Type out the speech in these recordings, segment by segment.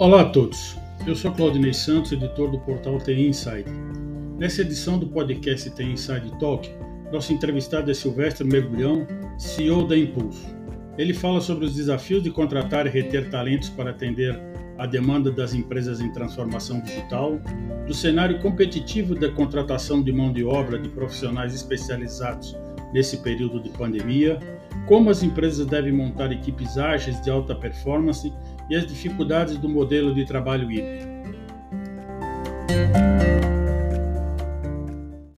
Olá a todos, eu sou Claudinei Santos, editor do portal TI Inside. Nessa edição do podcast TI Inside Talk, nosso entrevistado é Silvestre Mergulhão, CEO da Impulso. Ele fala sobre os desafios de contratar e reter talentos para atender a demanda das empresas em transformação digital, do cenário competitivo da contratação de mão de obra de profissionais especializados nesse período de pandemia, como as empresas devem montar equipes ágeis de alta performance e as dificuldades do modelo de trabalho híbrido.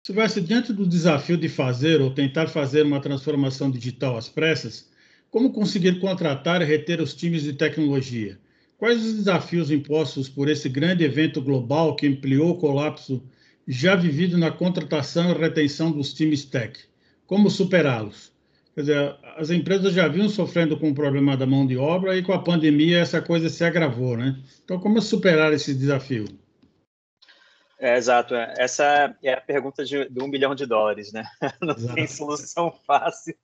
Silvestre, diante do desafio de fazer ou tentar fazer uma transformação digital às pressas, como conseguir contratar e reter os times de tecnologia? Quais os desafios impostos por esse grande evento global que ampliou o colapso já vivido na contratação e retenção dos times tech? Como superá-los? Quer dizer, as empresas já vinham sofrendo com o problema da mão de obra e com a pandemia essa coisa se agravou, né? Então, como superar esse desafio? É, exato. É. Essa é a pergunta de, de um bilhão de dólares, né? Não exato. tem solução fácil,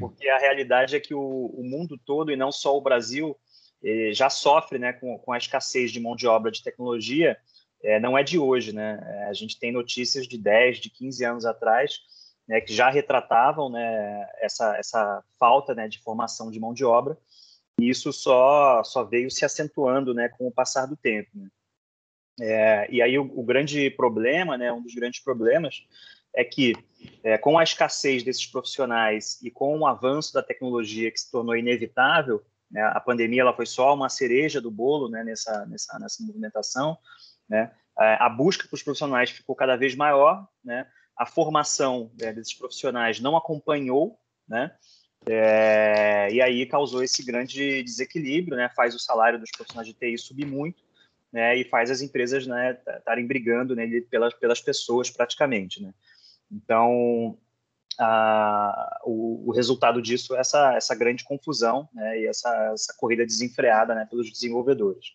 porque a realidade é que o, o mundo todo, e não só o Brasil, eh, já sofre né, com, com, a escassez de mão de obra de tecnologia, é, não é de hoje, né? A gente tem notícias de 10, de 15 anos atrás, né, que já retratavam né, essa, essa falta né, de formação de mão de obra, e isso só, só veio se acentuando né, com o passar do tempo. Né. É, e aí o, o, grande problema, né, um dos grandes problemas, é que é, com a escassez desses profissionais e com o avanço da tecnologia que se tornou inevitável, né, a pandemia ela foi só uma cereja do bolo né, nessa, nessa, nessa movimentação, né, a busca para os profissionais ficou cada vez maior, né, a formação né, desses profissionais não acompanhou, né? É, e aí causou esse grande desequilíbrio, né? Faz o salário dos profissionais de TI subir muito, né? E faz as empresas, né, estarem brigando né, pelas pelas pessoas praticamente, né? Então, a, o, o, resultado disso é essa essa grande confusão, né? E essa essa corrida desenfreada, né, pelos desenvolvedores.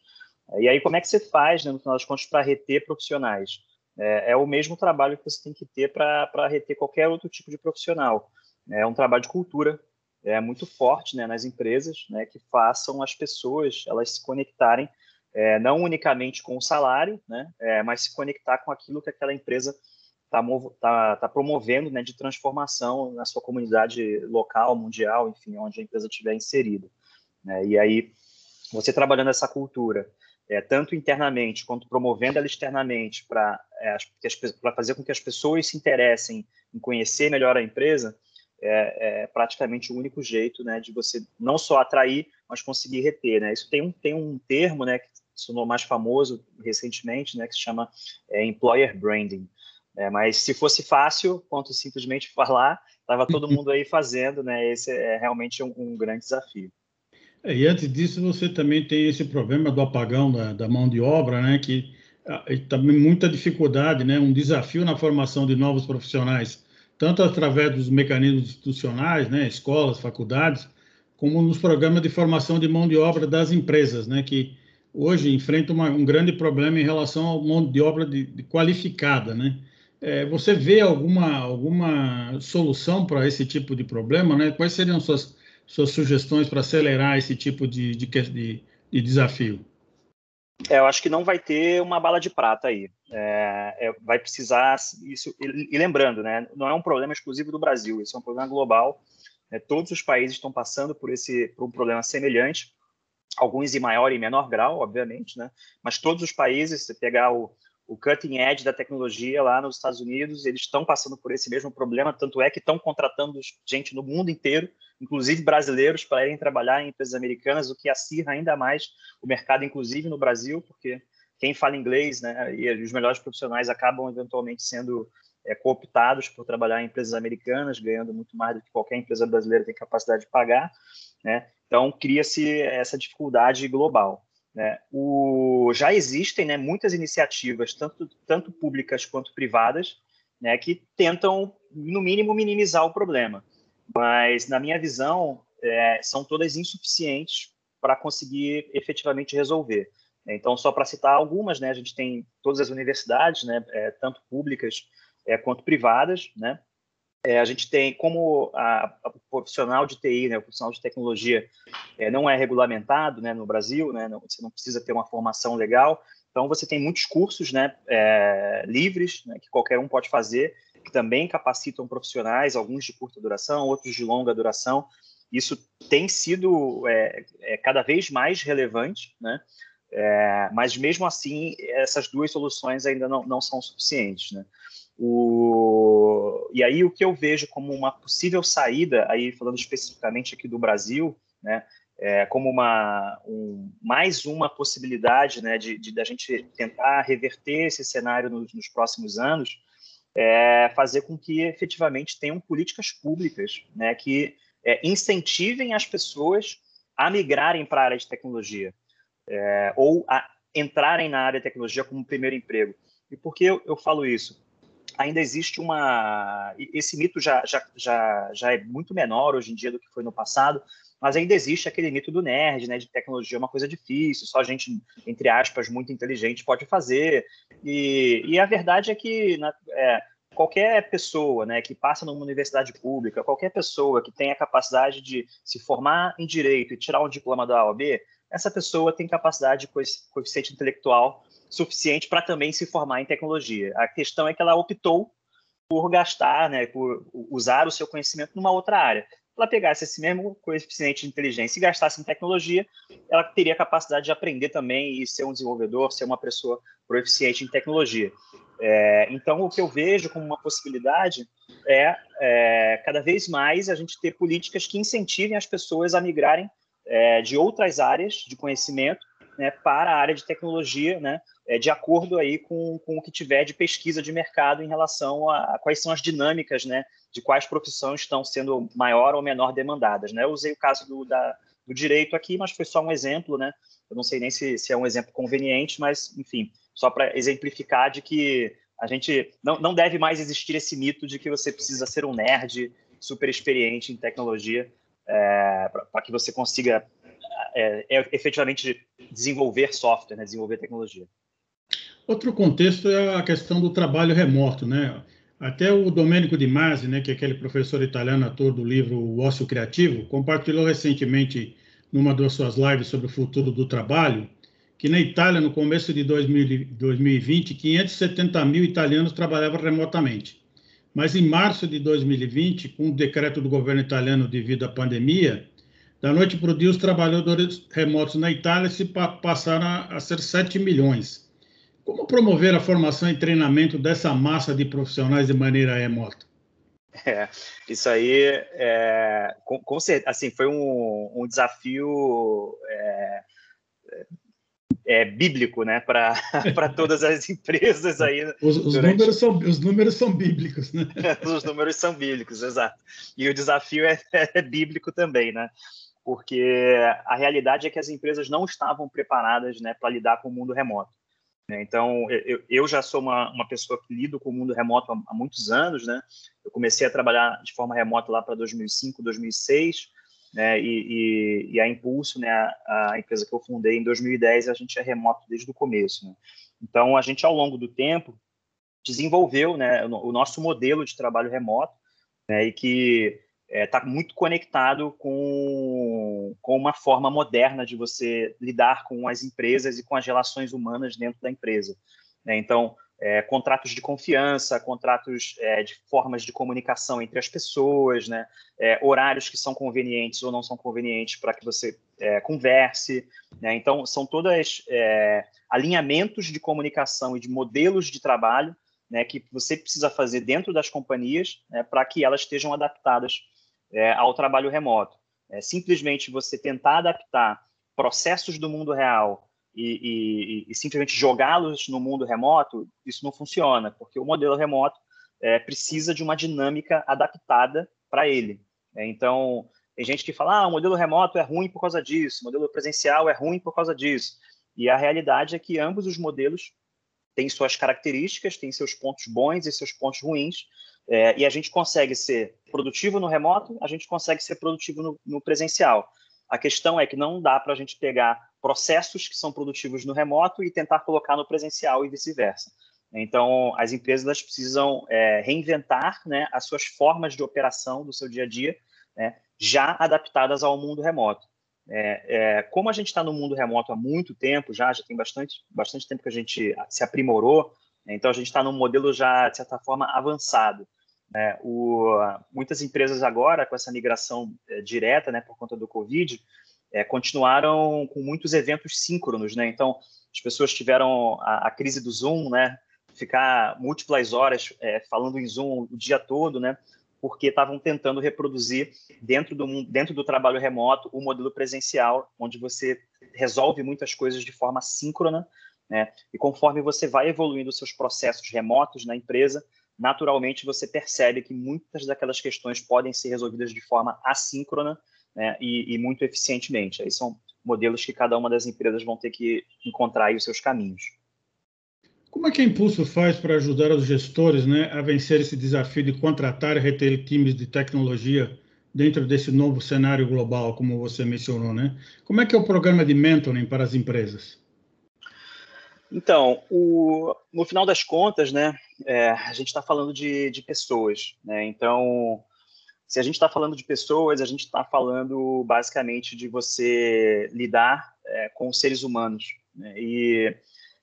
E aí como é que você faz, né, no final das contas, para reter profissionais? É, é o mesmo trabalho que você tem que ter para reter qualquer outro tipo de profissional. É um trabalho de cultura, é muito forte né, nas empresas, né, que façam as pessoas elas se conectarem é, não unicamente com o salário, né, é, mas se conectar com aquilo que aquela empresa está tá, tá promovendo né, de transformação na sua comunidade local, mundial, enfim, onde a empresa estiver inserida. Né, e aí, você trabalhando essa cultura, é, tanto internamente quanto promovendo ela externamente para é, fazer com que as pessoas se interessem em conhecer melhor a empresa, é, é, praticamente o único jeito né, de você não só atrair, mas conseguir reter. Né? Isso tem um, tem um termo né, que se tornou mais famoso recentemente, né, que se chama é, Employer Branding. É, mas se fosse fácil, quanto simplesmente falar, estava todo mundo aí fazendo, né? Esse é realmente um, um grande desafio. É, e antes disso, você também tem esse problema do apagão da, da mão de obra, né, que ah, também muita dificuldade, né, um desafio na formação de novos profissionais, tanto através dos mecanismos institucionais, né, escolas, faculdades, como nos programas de formação de mão de obra das empresas, né, que hoje enfrentam uma, um grande problema em relação à mão de obra de, de qualificada, né. É, você vê alguma alguma solução para esse tipo de problema, né? Quais seriam suas suas sugestões para acelerar esse tipo de, de, de, de desafio? É, eu acho que não vai ter uma bala de prata aí. É, é, vai precisar isso. E, e, lembrando, né, não é um problema exclusivo do Brasil. Isso é um problema global. Né, todos os países estão passando por esse por um problema semelhante. Alguns em maior e menor grau, obviamente, né? Mas todos os países, se pegar o, o cutting edge da tecnologia lá nos Estados Unidos, eles estão passando por esse mesmo problema, tanto é que estão contratando gente no mundo inteiro, inclusive brasileiros, para irem trabalhar em empresas americanas, o que acirra ainda mais o mercado, inclusive no Brasil, porque quem fala inglês, né, e os melhores profissionais acabam eventualmente sendo é, cooptados por trabalhar em empresas americanas, ganhando muito mais do que qualquer empresa brasileira tem capacidade de pagar, né? Então cria-se essa dificuldade global. Né? O, já existem né, muitas iniciativas, tanto, tanto públicas quanto privadas, né, que tentam, no mínimo, minimizar o problema. Mas, na minha visão, é, são todas insuficientes para conseguir efetivamente resolver. Então, só para citar algumas, né, a gente tem todas as universidades, né, é, tanto públicas é, quanto privadas, né, é, a gente tem, como a, a, profissional de TI, né, o profissional de tecnologia, é, não é regulamentado né, no Brasil, né, não, você não precisa ter uma formação legal, então você tem muitos cursos né, é, livres né, que qualquer um pode fazer, que também capacitam profissionais, alguns de curta duração, outros de longa duração. Isso tem sido é, é, cada vez mais relevante, né? É, mas mesmo assim, essas duas soluções ainda não, não são suficientes. Né? O, e aí o que eu vejo como uma possível saída, aí falando especificamente aqui do Brasil, né, é, como uma um, mais uma possibilidade né, de, de da gente tentar reverter esse cenário nos, nos próximos anos, é fazer com que efetivamente tenham políticas públicas né, que é, incentivem as pessoas a migrarem para a área de tecnologia é, ou a entrarem na área de tecnologia como primeiro emprego. E por que eu, eu falo isso? Ainda existe uma. Esse mito já, já, já, já é muito menor hoje em dia do que foi no passado, mas ainda existe aquele mito do nerd, né? De tecnologia é uma coisa difícil, só gente, entre aspas, muito inteligente pode fazer. E, e a verdade é que na, é, qualquer pessoa né, que passa numa universidade pública, qualquer pessoa que tenha capacidade de se formar em direito e tirar um diploma da OAB, essa pessoa tem capacidade de coeficiente intelectual suficiente para também se formar em tecnologia. A questão é que ela optou por gastar, né, por usar o seu conhecimento numa outra área. Se ela pegasse esse mesmo coeficiente de inteligência e gastasse em tecnologia, ela teria a capacidade de aprender também e ser um desenvolvedor, ser uma pessoa proficiente em tecnologia. É, então, o que eu vejo como uma possibilidade é, é, cada vez mais a gente ter políticas que incentivem as pessoas a migrarem é, de outras áreas de conhecimento né, para a área de tecnologia, né, é, de acordo aí com, com o que tiver de pesquisa de mercado em relação a, a, quais são as dinâmicas, né, de quais profissões estão sendo maior ou menor demandadas, né? Eu usei o caso do, da, do direito aqui, mas foi só um exemplo, né? Eu não sei nem se, se é um exemplo conveniente, mas, enfim, só para exemplificar de que a gente não, não deve mais existir esse mito de que você precisa ser um nerd super experiente em tecnologia é, para que você consiga é, efetivamente desenvolver software, né, desenvolver tecnologia. Outro contexto é a questão do trabalho remoto, né? Até o Domenico Di Masi, né, que é aquele professor italiano, ator do livro O Ócio Criativo, compartilhou recentemente numa das suas lives sobre o futuro do trabalho, que na Itália, no começo de 2020, 570 mil italianos trabalhavam remotamente. Mas em março de 2020, com o decreto do governo italiano devido à pandemia, da noite para o dia, os trabalhadores remotos na Itália se passaram a ser 7 milhões. Como promover a formação e treinamento dessa massa de profissionais de maneira remota? É, isso aí, é, com, com certeza, assim, foi um, um desafio é, é, bíblico, né, para todas as empresas aí. Os, os durante... números são, os números são bíblicos, né? os números são bíblicos, exato. E o desafio é, é bíblico também, né? Porque a realidade é que as empresas não estavam preparadas, né, para lidar com o mundo remoto. Né? Então, eu, eu, já sou uma, uma pessoa que lido com o mundo remoto há, há muitos anos, né? Eu comecei a trabalhar de forma remota lá para 2005, 2006, né? E, e, e, a Impulso, né? A, a, empresa que eu fundei em 2010, a gente é remoto desde o começo, né? Então, a gente, ao longo do tempo, desenvolveu, né? O, o nosso modelo de trabalho remoto, né? E que está é, tá muito conectado com, com uma forma moderna de você lidar com as empresas e com as relações humanas dentro da empresa. Né? Então, é, contratos de confiança, contratos é, de formas de comunicação entre as pessoas, né? É, horários que são convenientes ou não são convenientes para que você é, converse. Né? Então, são todas é, alinhamentos de comunicação e de modelos de trabalho né, que você precisa fazer dentro das companhias né, para que elas estejam adaptadas é, ao trabalho remoto. É simplesmente você tentar adaptar processos do mundo real e, e, e simplesmente jogá-los no mundo remoto, isso não funciona, porque o modelo remoto é, precisa de uma dinâmica adaptada para ele. É, então, tem gente que fala, ah, o modelo remoto é ruim por causa disso, o modelo presencial é ruim por causa disso. E a realidade é que ambos os modelos têm suas características, têm seus pontos bons e seus pontos ruins, é, e a gente consegue ser produtivo no remoto, a gente consegue ser produtivo no, no presencial. A questão é que não dá para a gente pegar processos que são produtivos no remoto e tentar colocar no presencial e vice-versa. Então, as empresas precisam é, reinventar né, as suas formas de operação do seu dia a dia, né, já adaptadas ao mundo remoto. É, é, como a gente está no mundo remoto há muito tempo, já, já tem bastante, bastante tempo que a gente se aprimorou, então a gente está num modelo já, de certa forma, avançado. Né, o, muitas empresas agora, com essa migração é, direta, né, por conta do Covid, é, continuaram com muitos eventos síncronos, né? Então, as pessoas tiveram a, a crise do Zoom, né? Ficar múltiplas horas é, falando em Zoom o dia todo, né? Porque estavam tentando reproduzir dentro do, dentro do trabalho remoto o modelo presencial, onde você resolve muitas coisas de forma síncrona, né? E conforme você vai evoluindo os seus processos remotos na empresa, naturalmente você percebe que muitas daquelas questões podem ser resolvidas de forma assíncrona né, e, e, muito eficientemente. Aí são modelos que cada uma das empresas vão ter que encontrar os seus caminhos. Como é que a Impulso faz para ajudar os gestores né, a vencer esse desafio de contratar e reter times de tecnologia dentro desse novo cenário global, como você mencionou, né? Como é que é o programa de mentoring para as empresas? Então, o, no final das contas, né, é, a gente está falando de, de pessoas, né? Então, se a gente está falando de pessoas, a gente está falando basicamente de você lidar é, com seres humanos. Né? E,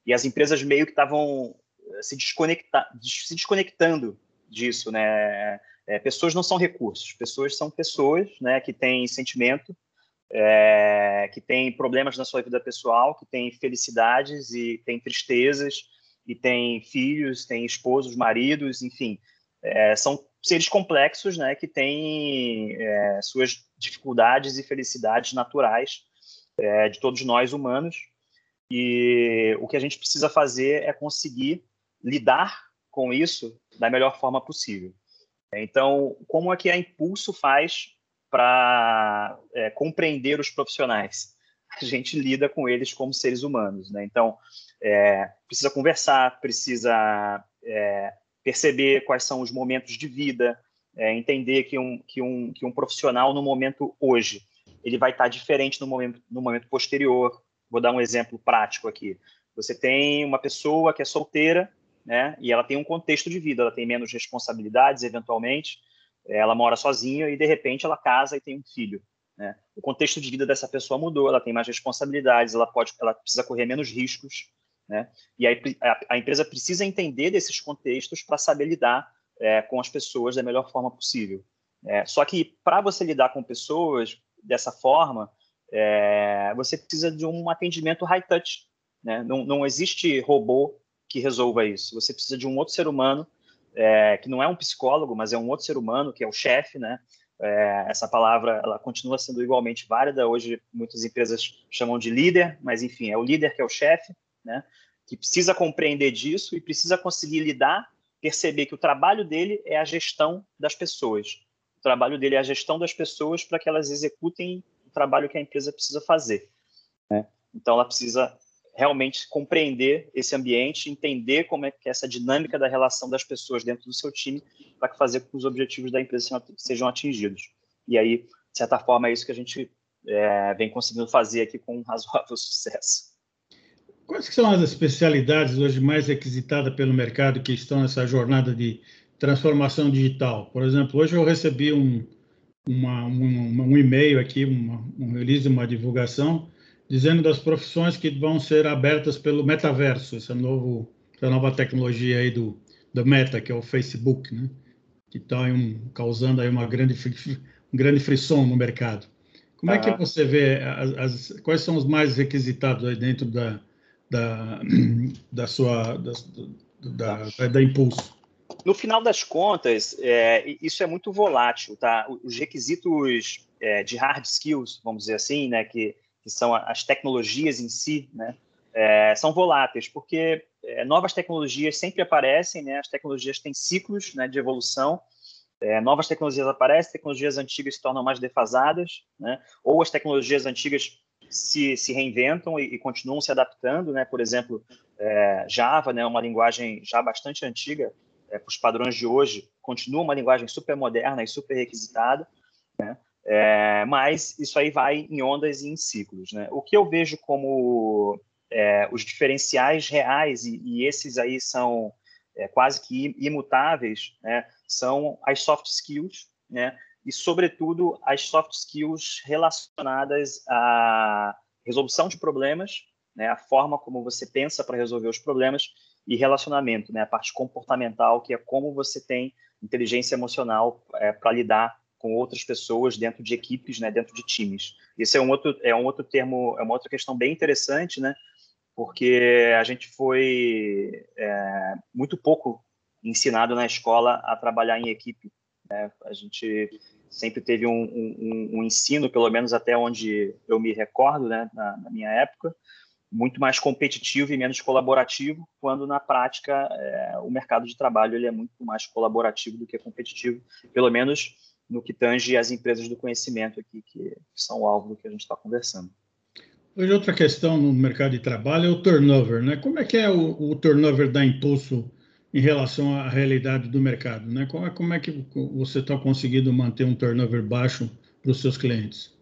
e as empresas meio que estavam eh, se, desconecta se desconectando disso. Né? É, pessoas não são recursos, pessoas são pessoas né, que têm sentimento, é, que têm problemas na sua vida pessoal, que têm felicidades e têm tristezas, e têm filhos, têm esposos, maridos, enfim. É, são seres complexos, né, que têm é, suas dificuldades e felicidades naturais é, de todos nós humanos. E o que a gente precisa fazer é conseguir lidar com isso da melhor forma possível. Então, como é que a Impulso faz para é, compreender os profissionais? A gente lida com eles como seres humanos, né? Então, é, precisa conversar, precisa é, perceber quais são os momentos de vida, é, entender que um, que, um, que um profissional no momento hoje ele vai estar diferente no momento, no momento posterior. Vou dar um exemplo prático aqui. Você tem uma pessoa que é solteira, né, e ela tem um contexto de vida, ela tem menos responsabilidades, eventualmente, ela mora sozinha e de repente ela casa e tem um filho. Né? O contexto de vida dessa pessoa mudou, ela tem mais responsabilidades, ela pode, ela precisa correr menos riscos, né? E aí a, a empresa precisa entender desses contextos para saber lidar é, com as pessoas da melhor forma possível. É, só que para você lidar com pessoas dessa forma, é, você precisa de um atendimento high touch. Né? Não, não existe robô que resolva isso. Você precisa de um outro ser humano é, que não é um psicólogo, mas é um outro ser humano que é o chefe, né? É, essa palavra ela continua sendo igualmente válida. Hoje muitas empresas chamam de líder, mas enfim é o líder que é o chefe né? Que precisa compreender disso e precisa conseguir lidar, perceber que o trabalho dele é a gestão das pessoas. O trabalho dele é a gestão das pessoas para que elas executem o trabalho que a empresa precisa fazer. Né? Então, ela precisa realmente compreender esse ambiente, entender como é que é essa dinâmica da relação das pessoas dentro do seu time para fazer com que os objetivos da empresa sejam atingidos. E aí, de certa forma, é isso que a gente é, vem conseguindo fazer aqui com um razoável sucesso. Quais são as especialidades hoje mais requisitadas pelo mercado que estão nessa jornada de transformação digital? Por exemplo, hoje eu recebi um, uma, um, um e-mail aqui, uma, um release, uma divulgação, dizendo das profissões que vão ser abertas pelo metaverso, essa, novo, essa nova tecnologia aí do, do Meta, que é o Facebook, né? que está um, causando aí uma grande, um grande frisson no mercado. Como ah. é que você vê, as, as, quais são os mais requisitados aí dentro da, da, da sua da, da, da impulso? No final das contas, é, isso é muito volátil, tá? Os requisitos é, de hard skills, vamos dizer assim, né, que, que são as tecnologias em si, né, é, são voláteis, porque é, novas tecnologias sempre aparecem, né, as tecnologias têm ciclos né, de evolução, é, novas tecnologias aparecem, tecnologias antigas se tornam mais defasadas, né, ou as tecnologias antigas se, se reinventam e, e, continuam se adaptando, né? Por exemplo, é, Java, né, uma linguagem já bastante antiga é, para os padrões de hoje, continua uma linguagem super moderna e super requisitada, né? É, mas isso aí vai em ondas e em ciclos, né? O que eu vejo como é, os diferenciais reais e, e esses aí são é, quase que imutáveis, né, são as soft skills, né, e, sobretudo, as soft skills relacionadas à resolução de problemas, né, a forma como você pensa para resolver os problemas e relacionamento, né, a parte comportamental, que é como você tem inteligência emocional é, para lidar com outras pessoas dentro de equipes, né, dentro de times. Esse é um outro é um outro termo, é uma outra questão bem interessante, né, porque a gente foi é, muito pouco ensinado na escola a trabalhar em equipe. Né? A gente sempre teve um, um, um, ensino, pelo menos até onde eu me recordo, né, na, na, minha época, muito mais competitivo e menos colaborativo, quando na prática é, o mercado de trabalho ele é muito mais colaborativo do que competitivo, pelo menos no que tange as empresas do conhecimento aqui, que são o alvo do que a gente está conversando. Hoje, outra questão no mercado de trabalho é o turnover, né? Como é que é o, o turnover da Impulso em relação à realidade do mercado, né? Como é, como é que você está conseguindo manter um turnover baixo para os seus clientes?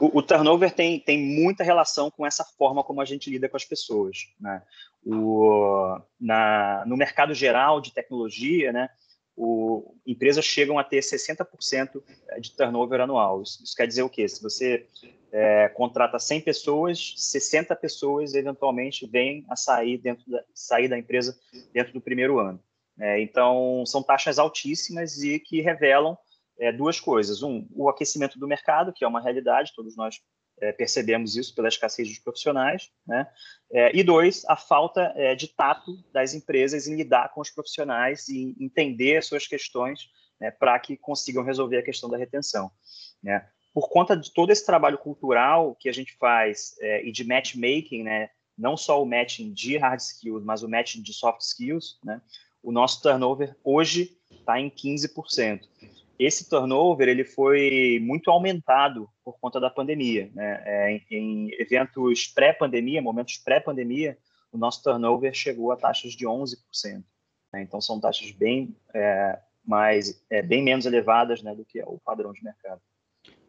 O, o, turnover tem, tem muita relação com essa forma como a gente lida com as pessoas, né? O, na, no mercado geral de tecnologia, né? O, empresas chegam a ter 60% de turnover anual. Isso, isso, quer dizer o quê? Se você é, contrata 100 pessoas, 60 pessoas eventualmente vêm a sair, dentro da, sair da empresa dentro do primeiro ano. É, então, são taxas altíssimas e que revelam é, duas coisas. Um, o aquecimento do mercado, que é uma realidade, todos nós é, percebemos isso pela escassez dos profissionais. Né? É, e dois, a falta é, de tato das empresas em lidar com os profissionais e entender suas questões né, para que consigam resolver a questão da retenção. Né? por conta de todo esse trabalho cultural que a gente faz é, e de matchmaking, né, não só o matching de hard skills, mas o matching de soft skills, né, o nosso turnover hoje está em 15%. Esse turnover ele foi muito aumentado por conta da pandemia. Né? É, em, em eventos pré-pandemia, momentos pré-pandemia, o nosso turnover chegou a taxas de 11%. Né? Então, são taxas bem, é, mais, é, bem menos elevadas né, do que é o padrão de mercado.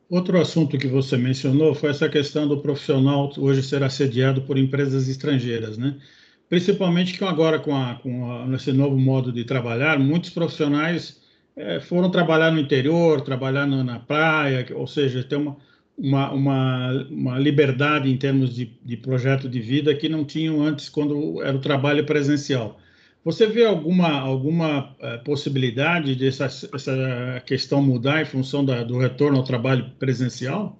Outro assunto que você mencionou foi essa questão do profissional hoje ser assediado por empresas estrangeiras, né? Principalmente que agora com, a, com a, esse novo modo de trabalhar, muitos profissionais é, foram trabalhar no interior, trabalhar no, na praia, ou seja, tem uma, uma, uma, uma liberdade em termos de, de projeto de vida que não tinham antes quando era o trabalho presencial. Você vê alguma, alguma é, possibilidade dessa essa questão mudar em função da, do retorno ao trabalho presencial?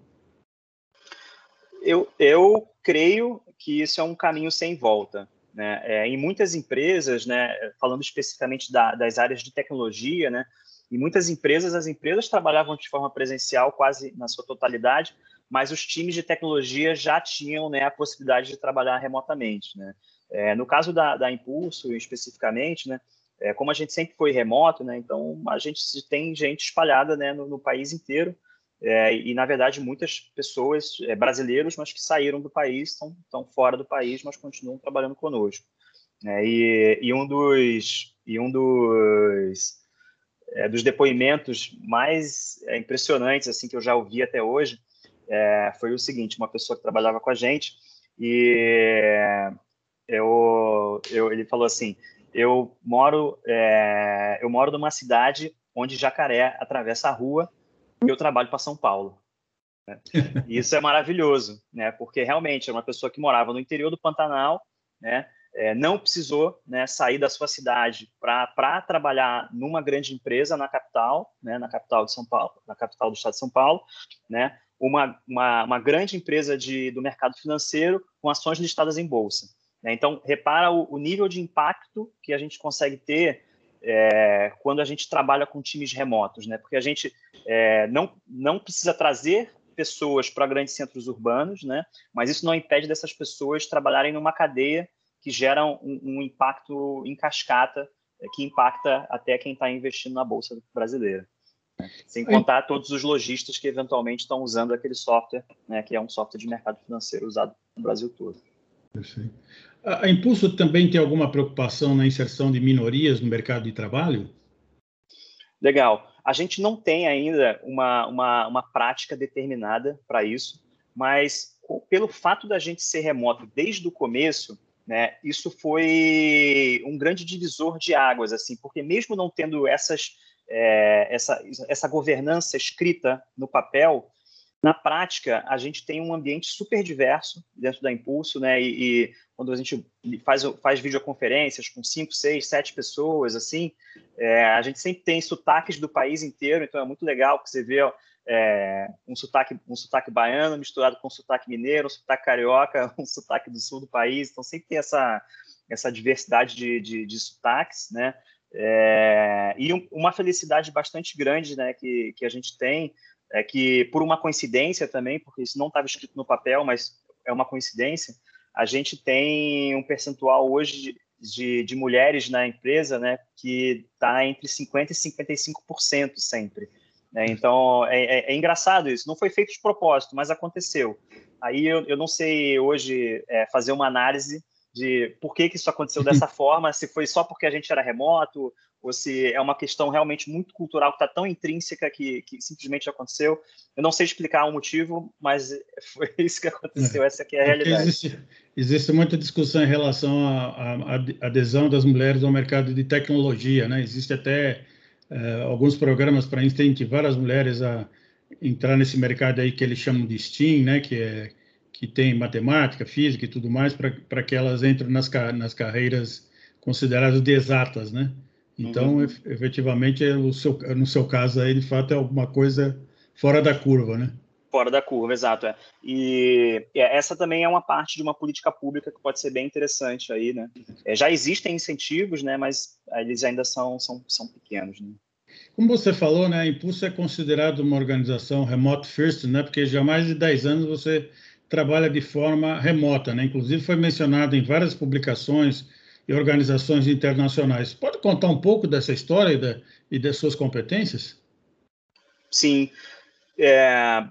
Eu, eu creio que isso é um caminho sem volta. Né? É, em muitas empresas, né, falando especificamente da, das áreas de tecnologia, né, em muitas empresas, as empresas trabalhavam de forma presencial quase na sua totalidade, mas os times de tecnologia já tinham né, a possibilidade de trabalhar remotamente. Né? É, no caso da, da Impulso, especificamente, né, é, como a gente sempre foi remoto, né, então a gente tem gente espalhada né, no, no país inteiro, é, e, na verdade, muitas pessoas, é, brasileiros, mas que saíram do país, estão, estão fora do país, mas continuam trabalhando conosco. É, e, e, um dos, e um dos, é, dos depoimentos mais é, impressionantes assim que eu já ouvi até hoje foi o seguinte: uma pessoa que trabalhava com a gente e eu, eu, ele falou assim: eu moro, é, eu moro numa cidade onde jacaré atravessa a rua eu trabalho para São Paulo. Né? E isso é maravilhoso, né? Porque realmente é uma pessoa que morava no interior do Pantanal, né? É, não precisou né, sair da sua cidade para trabalhar numa grande empresa na capital, né, na capital de São Paulo, na capital do estado de São Paulo, né, uma, uma, uma grande empresa de, do mercado financeiro com ações listadas em bolsa. Né? Então, repara o, o, nível de impacto que a gente consegue ter é, quando a gente trabalha com times remotos, né? porque a gente é, não, não precisa trazer pessoas para grandes centros urbanos, né? mas isso não impede dessas pessoas trabalharem numa cadeia que gera um, um impacto em cascata, é, que impacta até quem está investindo na Bolsa brasileira. Né? Sem contar todos os lojistas que eventualmente estão usando aquele software, né, que é um software de mercado financeiro usado no Brasil todo. Perfeito. A Impulso também tem alguma preocupação na inserção de minorias no mercado de trabalho? Legal. A gente não tem ainda uma, uma, uma prática determinada para isso, mas pelo fato da gente ser remoto desde o começo, né, isso foi um grande divisor de águas, assim, porque mesmo não tendo essas, é, essa, essa governança escrita no papel, na prática, a gente tem um ambiente super diverso dentro da Impulso, né? E, e quando a gente faz, faz videoconferências com cinco, seis, sete pessoas, assim, é, a gente sempre tem sotaques do país inteiro, então é muito legal que você vê é, um, sotaque, um sotaque baiano misturado com um sotaque mineiro, um sotaque carioca, um sotaque do sul do país, então sempre tem essa, essa diversidade de, de, de sotaques, né? É, e um, uma felicidade bastante grande né, que, que a gente tem é que, por uma coincidência também, porque isso não estava escrito no papel, mas é uma coincidência, a gente tem um percentual hoje de, de, de mulheres na empresa né, que está entre 50% e 55% sempre. Né? Então, é, é, é, engraçado isso. Não foi feito de propósito, mas aconteceu. Aí eu, eu não sei hoje é, fazer uma análise de por que, que isso aconteceu dessa forma, se foi só porque a gente era remoto, ou se é uma questão realmente muito cultural que está tão intrínseca que, que, simplesmente aconteceu. Eu não sei explicar o motivo, mas foi isso que aconteceu, é. essa aqui é a realidade. Existe, existe, muita discussão em relação à, adesão das mulheres ao mercado de tecnologia, né? Existe até é, alguns programas para incentivar as mulheres a entrar nesse mercado aí que eles chamam de STEAM, né? Que é que tem matemática, física e tudo mais, para que elas entrem nas, nas carreiras consideradas de exatas, né? Então, uhum. efetivamente, é o seu, no seu caso aí, de fato, é alguma coisa fora da curva, né? Fora da curva, exato. É. E é, essa também é uma parte de uma política pública que pode ser bem interessante aí, né? É, já existem incentivos, né? Mas eles ainda são, são, são pequenos, né? Como você falou, né, a Impulso é considerado uma organização remote first, né, porque já há mais de 10 anos você trabalha de forma remota, né? Inclusive foi mencionado em várias publicações e organizações internacionais. Pode contar um pouco dessa história e, da, e das suas competências? Sim. É,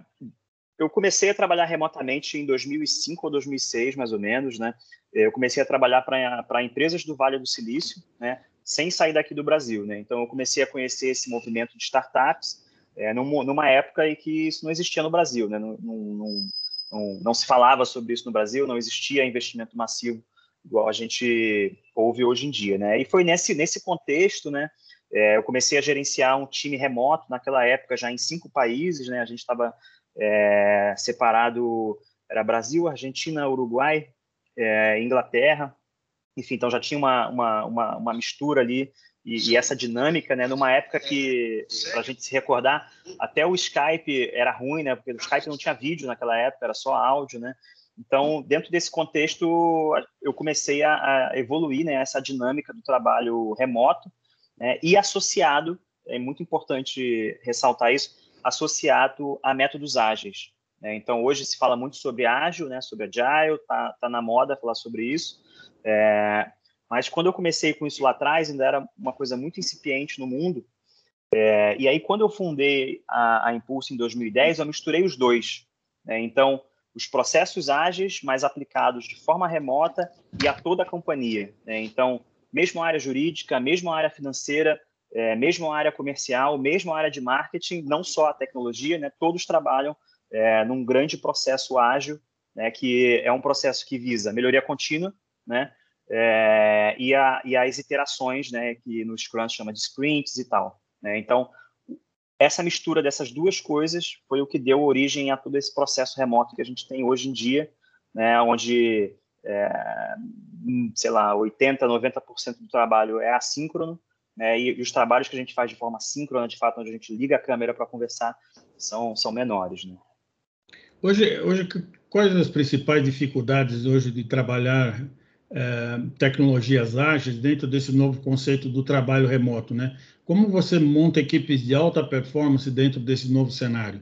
eu comecei a trabalhar remotamente em 2005 ou 2006, mais ou menos, né? Eu comecei a trabalhar para empresas do Vale do Silício, né? Sem sair daqui do Brasil, né? Então, eu comecei a conhecer esse movimento de startups é, numa época em que isso não existia no Brasil, né? Não se falava sobre isso no Brasil, não existia investimento massivo igual a gente ouve hoje em dia, né? E foi nesse, nesse contexto, né? É, eu comecei a gerenciar um time remoto naquela época já em cinco países, né? A gente estava é, separado, era Brasil, Argentina, Uruguai, é, Inglaterra, enfim, então já tinha uma, uma, uma, uma mistura ali e, e, essa dinâmica, né? Numa época que, para a gente se recordar, até o Skype era ruim, né? Porque o Skype não tinha vídeo naquela época, era só áudio, né? Então, dentro desse contexto, eu comecei a, a evoluir né, essa dinâmica do trabalho remoto né, e associado, é muito importante ressaltar isso, associado a métodos ágeis. Né? Então, hoje se fala muito sobre ágil, né, sobre agile, está tá na moda falar sobre isso. É, mas quando eu comecei com isso lá atrás, ainda era uma coisa muito incipiente no mundo. É, e aí, quando eu fundei a, a Impulse em 2010, eu misturei os dois. Né? Então, os processos ágeis, mas aplicados de forma remota e a toda a companhia. Né? Então, mesmo área jurídica, mesmo área financeira, é, mesmo área comercial, mesmo área de marketing, não só a tecnologia, né? todos trabalham é, num grande processo ágil, né? que é um processo que visa melhoria contínua, né? É, e, a, e as iterações, né? que no Scrum chama de sprints e tal. Né? Então, essa mistura dessas duas coisas foi o que deu origem a todo esse processo remoto que a gente tem hoje em dia, né, onde, é, sei lá, 80%, 90% do trabalho é assíncrono, né, e, e, os trabalhos que a gente faz de forma síncrona, de fato, onde a gente liga a câmera para conversar, são, são menores. Né? Hoje, hoje, quais as principais dificuldades hoje de trabalhar é, tecnologias ágeis dentro desse novo conceito do trabalho remoto, né? Como você monta equipes de alta performance dentro desse novo cenário?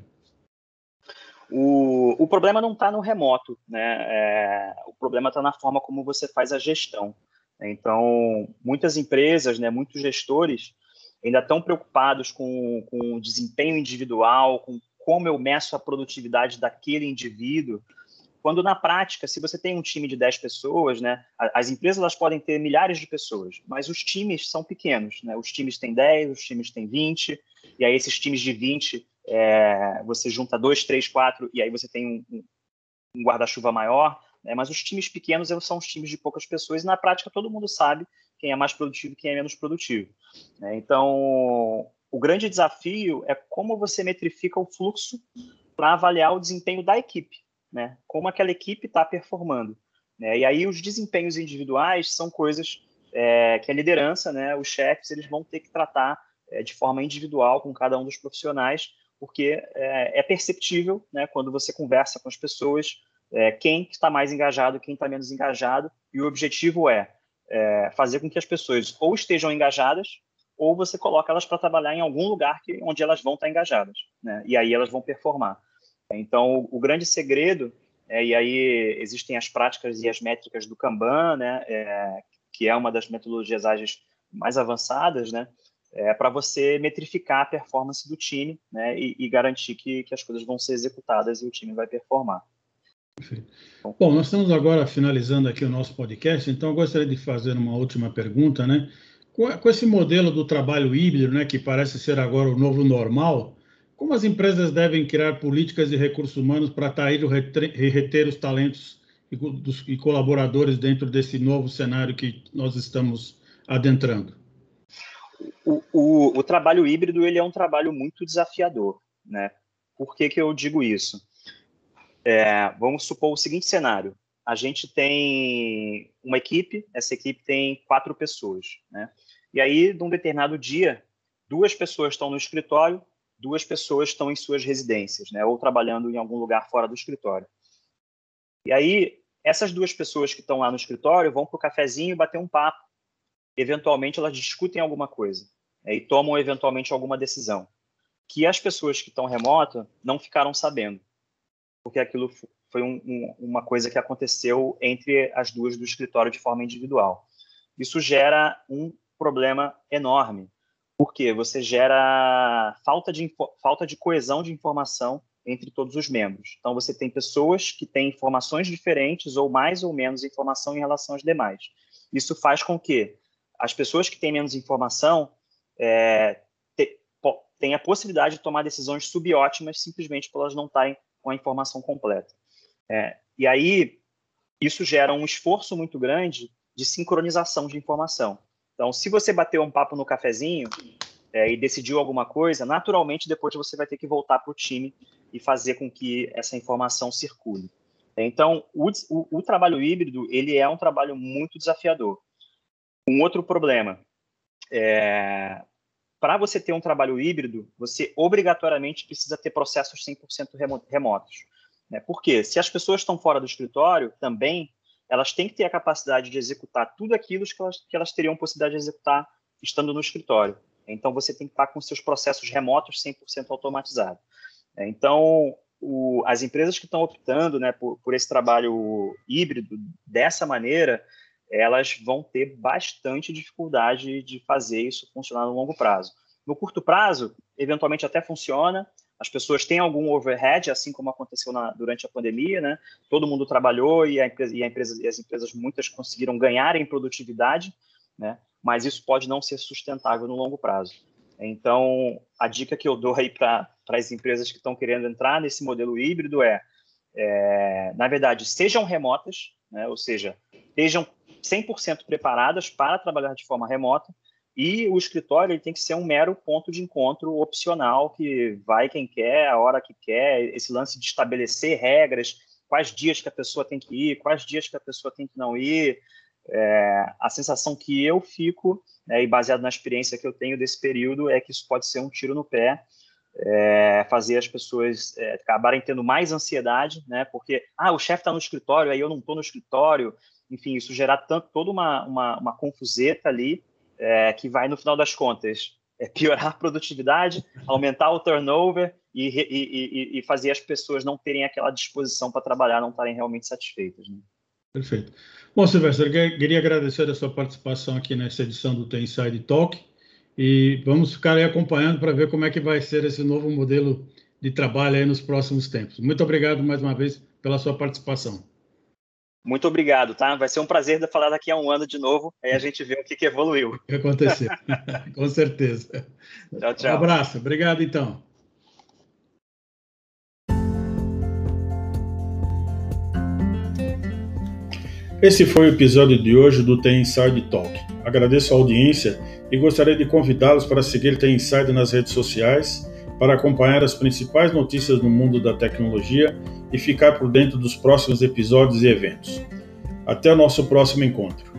O, o problema não está no remoto, né? É, o problema está na forma como você faz a gestão. Então, muitas empresas, né, muitos gestores ainda estão preocupados com, com o desempenho individual, com como eu meço a produtividade daquele indivíduo, quando na prática, se você tem um time de 10 pessoas, né, as empresas elas podem ter milhares de pessoas, mas os times são pequenos, né? Os times têm 10, os times têm 20, e aí esses times de 20, é, você junta dois, três, quatro, e aí você tem um, um guarda-chuva maior. né? mas os times pequenos são os times de poucas pessoas, e na prática todo mundo sabe quem é mais produtivo e quem é menos produtivo. Né? Então, o grande desafio é como você metrifica o fluxo para avaliar o desempenho da equipe, né? como aquela equipe está performando. Né? E aí os desempenhos individuais são coisas é, que a liderança, né, os chefes, eles vão ter que tratar é, de forma individual com cada um dos profissionais, porque é, é perceptível, né, quando você conversa com as pessoas, é, quem está mais engajado, quem está menos engajado, e o objetivo é, é, fazer com que as pessoas ou estejam engajadas, ou você coloca elas para trabalhar em algum lugar que, onde elas vão estar engajadas, né, e aí elas vão performar. Então, o, grande segredo, é, e aí existem as práticas e as métricas do Kanban, né, é, que é uma das metodologias ágeis mais avançadas, né, é, para você metrificar a performance do time né, e, e garantir que, que, as coisas vão ser executadas e o time vai performar. Bom, nós estamos agora finalizando aqui o nosso podcast, então eu gostaria de fazer uma última pergunta, né? Com, com esse modelo do trabalho híbrido, né, que parece ser agora o novo normal, como as empresas devem criar políticas de recursos humanos para atrair e reter os talentos e, dos, e colaboradores dentro desse novo cenário que nós estamos adentrando? o, o, o, trabalho híbrido ele é um trabalho muito desafiador, né? Por que, que eu digo isso? É, vamos supor o seguinte cenário: a gente tem uma equipe, essa equipe tem quatro pessoas, né? E aí, num determinado dia, duas pessoas estão no escritório, duas pessoas estão em suas residências, né? Ou trabalhando em algum lugar fora do escritório. E aí, essas duas pessoas que estão lá no escritório vão para o cafezinho bater um papo eventualmente elas discutem alguma coisa é, e tomam eventualmente alguma decisão que as pessoas que estão remota não ficaram sabendo, porque aquilo foi um, um, uma coisa que aconteceu entre as duas do escritório de forma individual. Isso gera um problema enorme, porque você gera falta de, falta de coesão de informação entre todos os membros. Então, você tem pessoas que têm informações diferentes ou mais ou menos informação em relação às demais. Isso faz com que as pessoas que têm menos informação é, têm a possibilidade de tomar decisões subótimas simplesmente por elas não estarem com a informação completa. É, e aí, isso gera um esforço muito grande de sincronização de informação. Então, se você bateu um papo no cafezinho é, e decidiu alguma coisa, naturalmente depois você vai ter que voltar para o time e fazer com que essa informação circule. Então, o, o, o, trabalho híbrido ele é um trabalho muito desafiador. Um outro problema é, para você ter um trabalho híbrido, você obrigatoriamente precisa ter processos 100% remotos. Né? Por quê? Se as pessoas estão fora do escritório, também elas têm que ter a capacidade de executar tudo aquilo que elas, que elas teriam possibilidade de executar estando no escritório. Então, você tem que estar com seus processos remotos 100% automatizados. Então, o, as empresas que estão optando né, por, por esse trabalho híbrido dessa maneira, elas vão ter bastante dificuldade de fazer isso funcionar no longo prazo. No curto prazo, eventualmente até funciona, as pessoas têm algum overhead, assim como aconteceu na, durante a pandemia, né? Todo mundo trabalhou e, empresa, e, empresa, e as empresas muitas conseguiram ganhar em produtividade, né? Mas isso pode não ser sustentável no longo prazo. Então, a dica que eu dou aí para as empresas que estão querendo entrar nesse modelo híbrido é, é na verdade, sejam remotas, né? ou seja, estejam 100% preparadas para trabalhar de forma remota e o escritório ele tem que ser um mero ponto de encontro opcional que vai quem quer, a hora que quer, esse lance de estabelecer regras, quais dias que a pessoa tem que ir, quais dias que a pessoa tem que não ir. É, a sensação que eu fico, né, e baseado na experiência que eu tenho desse período, é que isso pode ser um tiro no pé, é, fazer as pessoas é, acabarem tendo mais ansiedade, né, porque, ah, o chefe está no escritório, aí eu não estou no escritório, enfim, isso gerar tanto, toda uma, uma, uma confuseta ali, é, que vai, no final das contas, é piorar a produtividade, aumentar o turnover e, e, e, e, fazer as pessoas não terem aquela disposição para trabalhar, não estarem realmente satisfeitas. Né? Perfeito. Bom, Silvestre, queria agradecer a sua participação aqui nessa edição do The Inside Talk e vamos ficar aí acompanhando para ver como é que vai ser esse novo modelo de trabalho aí nos próximos tempos. Muito obrigado mais uma vez pela sua participação. Muito obrigado, tá? Vai ser um prazer falar daqui a um ano de novo, aí a gente vê o que, que evoluiu. O que aconteceu, com certeza. Tchau, tchau. Um abraço, obrigado então. Esse foi o episódio de hoje do The Inside Talk. Agradeço a audiência e gostaria de convidá-los para seguir The Inside nas redes sociais, para acompanhar as principais notícias do mundo da tecnologia e ficar por dentro dos próximos episódios e eventos. Até o nosso próximo encontro.